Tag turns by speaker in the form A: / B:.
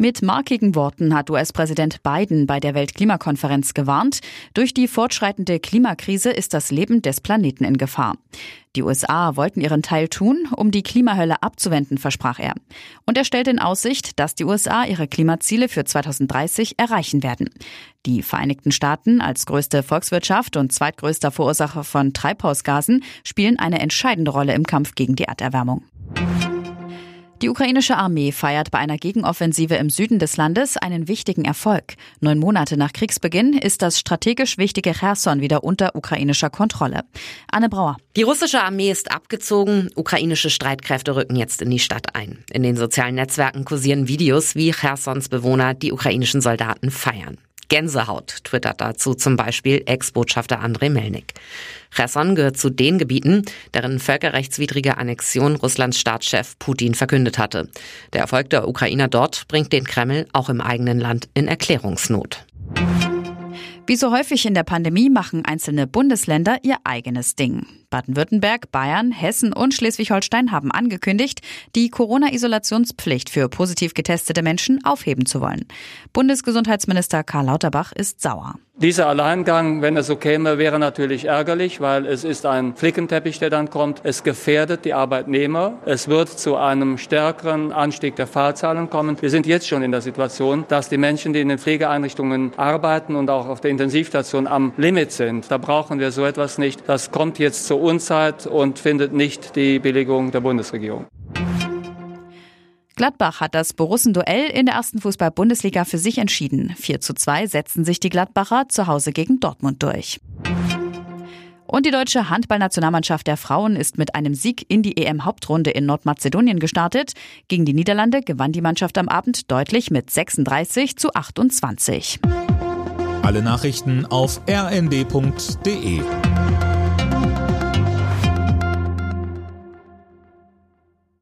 A: Mit markigen Worten hat US-Präsident Biden bei der Weltklimakonferenz gewarnt, durch die fortschreitende Klimakrise ist das Leben des Planeten in Gefahr. Die USA wollten ihren Teil tun, um die Klimahölle abzuwenden, versprach er. Und er stellt in Aussicht, dass die USA ihre Klimaziele für 2030 erreichen werden. Die Vereinigten Staaten als größte Volkswirtschaft und zweitgrößter Verursacher von Treibhausgasen spielen eine entscheidende Rolle im Kampf gegen die Erderwärmung. Die ukrainische Armee feiert bei einer Gegenoffensive im Süden des Landes einen wichtigen Erfolg. Neun Monate nach Kriegsbeginn ist das strategisch wichtige Cherson wieder unter ukrainischer Kontrolle. Anne Brauer.
B: Die russische Armee ist abgezogen. Ukrainische Streitkräfte rücken jetzt in die Stadt ein. In den sozialen Netzwerken kursieren Videos, wie Chersons Bewohner die ukrainischen Soldaten feiern. Gänsehaut, twittert dazu zum Beispiel Ex-Botschafter Andrei Melnik. Cherson gehört zu den Gebieten, deren völkerrechtswidrige Annexion Russlands Staatschef Putin verkündet hatte. Der Erfolg der Ukrainer dort bringt den Kreml auch im eigenen Land in Erklärungsnot.
A: Wie so häufig in der Pandemie machen einzelne Bundesländer ihr eigenes Ding. Baden-Württemberg, Bayern, Hessen und Schleswig-Holstein haben angekündigt, die Corona-Isolationspflicht für positiv getestete Menschen aufheben zu wollen. Bundesgesundheitsminister Karl Lauterbach ist sauer.
C: Dieser Alleingang, wenn es so käme, wäre natürlich ärgerlich, weil es ist ein Flickenteppich, der dann kommt. Es gefährdet die Arbeitnehmer. Es wird zu einem stärkeren Anstieg der Fallzahlen kommen. Wir sind jetzt schon in der Situation, dass die Menschen, die in den Pflegeeinrichtungen arbeiten und auch auf der Intensivstation am Limit sind. Da brauchen wir so etwas nicht. Das kommt jetzt zur Unzeit und findet nicht die Billigung der Bundesregierung.
A: Gladbach hat das Borussen-Duell in der ersten Fußball-Bundesliga für sich entschieden. 4 zu 2 setzen sich die Gladbacher zu Hause gegen Dortmund durch. Und die deutsche Handballnationalmannschaft der Frauen ist mit einem Sieg in die EM-Hauptrunde in Nordmazedonien gestartet. Gegen die Niederlande gewann die Mannschaft am Abend deutlich mit 36 zu 28.
D: Alle Nachrichten auf rnd.de